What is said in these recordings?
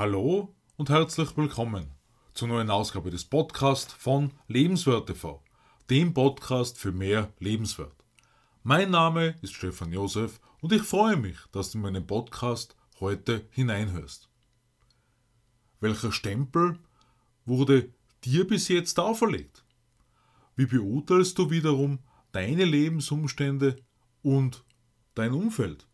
Hallo und herzlich willkommen zur neuen Ausgabe des Podcasts von Lebenswert TV, dem Podcast für mehr Lebenswert. Mein Name ist Stefan Josef und ich freue mich, dass du in meinen Podcast heute hineinhörst. Welcher Stempel wurde dir bis jetzt auferlegt? Wie beurteilst du wiederum deine Lebensumstände und dein Umfeld?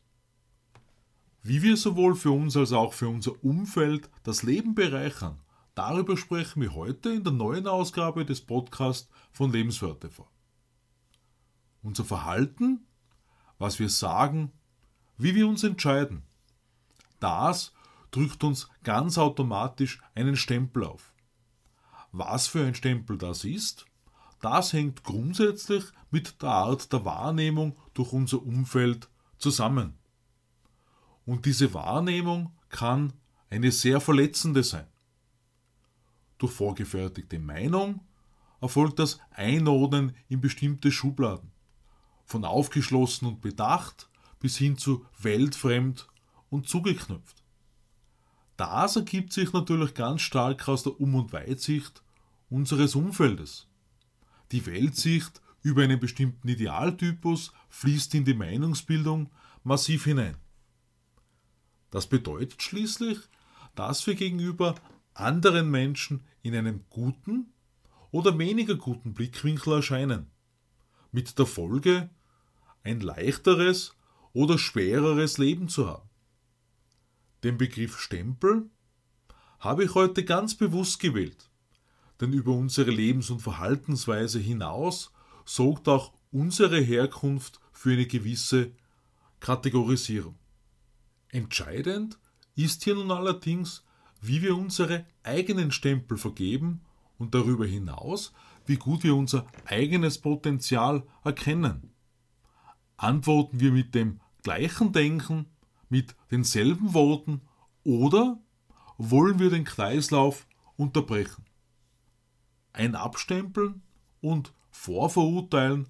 Wie wir sowohl für uns als auch für unser Umfeld das Leben bereichern, darüber sprechen wir heute in der neuen Ausgabe des Podcasts von Lebenswert TV. Unser Verhalten, was wir sagen, wie wir uns entscheiden, das drückt uns ganz automatisch einen Stempel auf. Was für ein Stempel das ist, das hängt grundsätzlich mit der Art der Wahrnehmung durch unser Umfeld zusammen. Und diese Wahrnehmung kann eine sehr verletzende sein. Durch vorgefertigte Meinung erfolgt das Einordnen in bestimmte Schubladen. Von aufgeschlossen und bedacht bis hin zu weltfremd und zugeknüpft. Das ergibt sich natürlich ganz stark aus der Um- und Weitsicht unseres Umfeldes. Die Weltsicht über einen bestimmten Idealtypus fließt in die Meinungsbildung massiv hinein. Das bedeutet schließlich, dass wir gegenüber anderen Menschen in einem guten oder weniger guten Blickwinkel erscheinen. Mit der Folge, ein leichteres oder schwereres Leben zu haben. Den Begriff Stempel habe ich heute ganz bewusst gewählt, denn über unsere Lebens- und Verhaltensweise hinaus sorgt auch unsere Herkunft für eine gewisse Kategorisierung. Entscheidend ist hier nun allerdings, wie wir unsere eigenen Stempel vergeben und darüber hinaus, wie gut wir unser eigenes Potenzial erkennen. Antworten wir mit dem gleichen Denken, mit denselben Worten oder wollen wir den Kreislauf unterbrechen? Ein Abstempeln und Vorverurteilen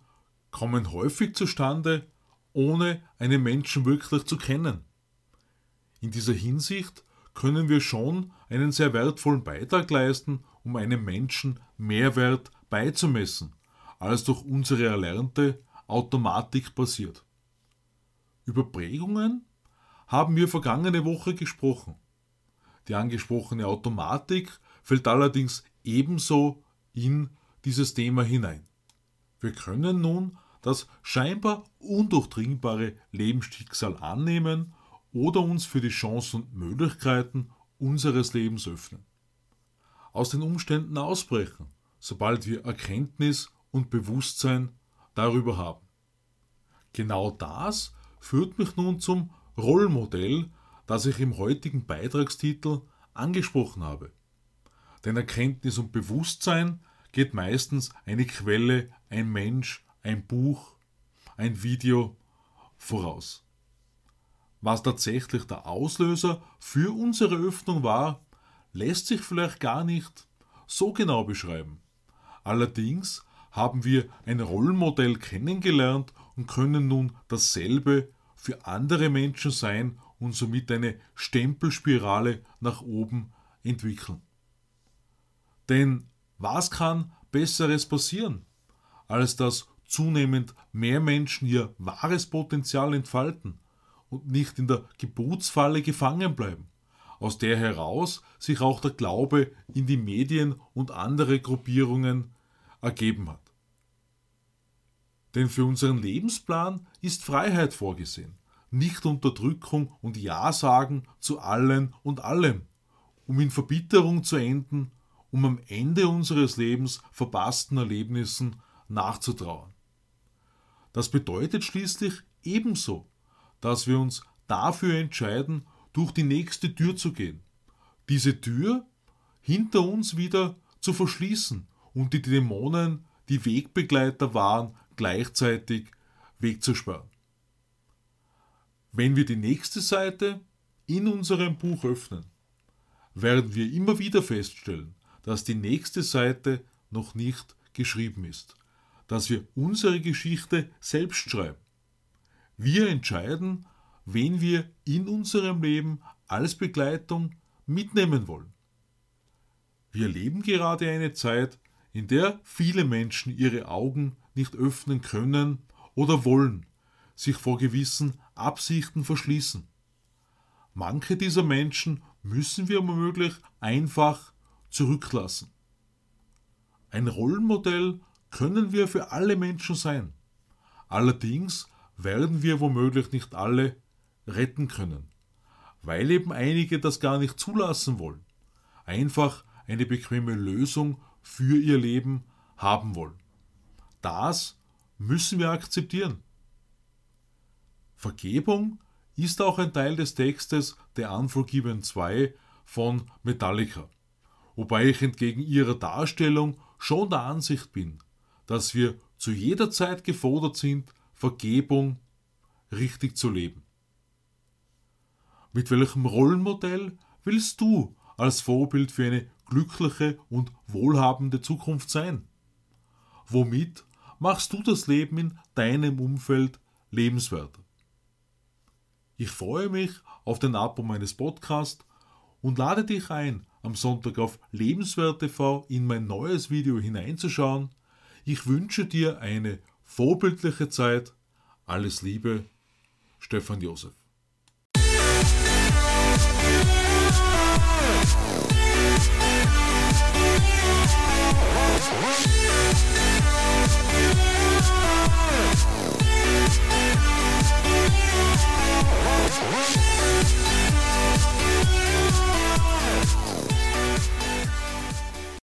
kommen häufig zustande, ohne einen Menschen wirklich zu kennen. In dieser Hinsicht können wir schon einen sehr wertvollen Beitrag leisten, um einem Menschen Mehrwert beizumessen, als durch unsere erlernte Automatik passiert. Über Prägungen haben wir vergangene Woche gesprochen. Die angesprochene Automatik fällt allerdings ebenso in dieses Thema hinein. Wir können nun das scheinbar undurchdringbare Lebensschicksal annehmen oder uns für die Chancen und Möglichkeiten unseres Lebens öffnen. Aus den Umständen ausbrechen, sobald wir Erkenntnis und Bewusstsein darüber haben. Genau das führt mich nun zum Rollmodell, das ich im heutigen Beitragstitel angesprochen habe. Denn Erkenntnis und Bewusstsein geht meistens eine Quelle, ein Mensch, ein Buch, ein Video voraus. Was tatsächlich der Auslöser für unsere Öffnung war, lässt sich vielleicht gar nicht so genau beschreiben. Allerdings haben wir ein Rollenmodell kennengelernt und können nun dasselbe für andere Menschen sein und somit eine Stempelspirale nach oben entwickeln. Denn was kann Besseres passieren, als dass zunehmend mehr Menschen ihr wahres Potenzial entfalten und nicht in der Geburtsfalle gefangen bleiben, aus der heraus sich auch der Glaube in die Medien und andere Gruppierungen ergeben hat. Denn für unseren Lebensplan ist Freiheit vorgesehen, nicht Unterdrückung und Ja sagen zu allen und allem, um in Verbitterung zu enden, um am Ende unseres Lebens verpassten Erlebnissen nachzutrauern. Das bedeutet schließlich ebenso, dass wir uns dafür entscheiden, durch die nächste Tür zu gehen. Diese Tür hinter uns wieder zu verschließen und die Dämonen, die Wegbegleiter waren, gleichzeitig wegzusperren. Wenn wir die nächste Seite in unserem Buch öffnen, werden wir immer wieder feststellen, dass die nächste Seite noch nicht geschrieben ist, dass wir unsere Geschichte selbst schreiben. Wir entscheiden, wen wir in unserem Leben als Begleitung mitnehmen wollen. Wir leben gerade eine Zeit, in der viele Menschen ihre Augen nicht öffnen können oder wollen, sich vor gewissen Absichten verschließen. Manche dieser Menschen müssen wir womöglich einfach zurücklassen. Ein Rollenmodell können wir für alle Menschen sein. Allerdings werden wir womöglich nicht alle retten können, weil eben einige das gar nicht zulassen wollen, einfach eine bequeme Lösung für ihr Leben haben wollen. Das müssen wir akzeptieren. Vergebung ist auch ein Teil des Textes The Unforgiven 2 von Metallica, wobei ich entgegen ihrer Darstellung schon der Ansicht bin, dass wir zu jeder Zeit gefordert sind, Vergebung richtig zu leben. Mit welchem Rollenmodell willst du als Vorbild für eine glückliche und wohlhabende Zukunft sein? Womit machst du das Leben in deinem Umfeld lebenswerter? Ich freue mich auf den Abo meines Podcasts und lade dich ein, am Sonntag auf Lebenswert TV in mein neues Video hineinzuschauen. Ich wünsche dir eine vorbildliche Zeit. Alles Liebe, Stefan Josef. What?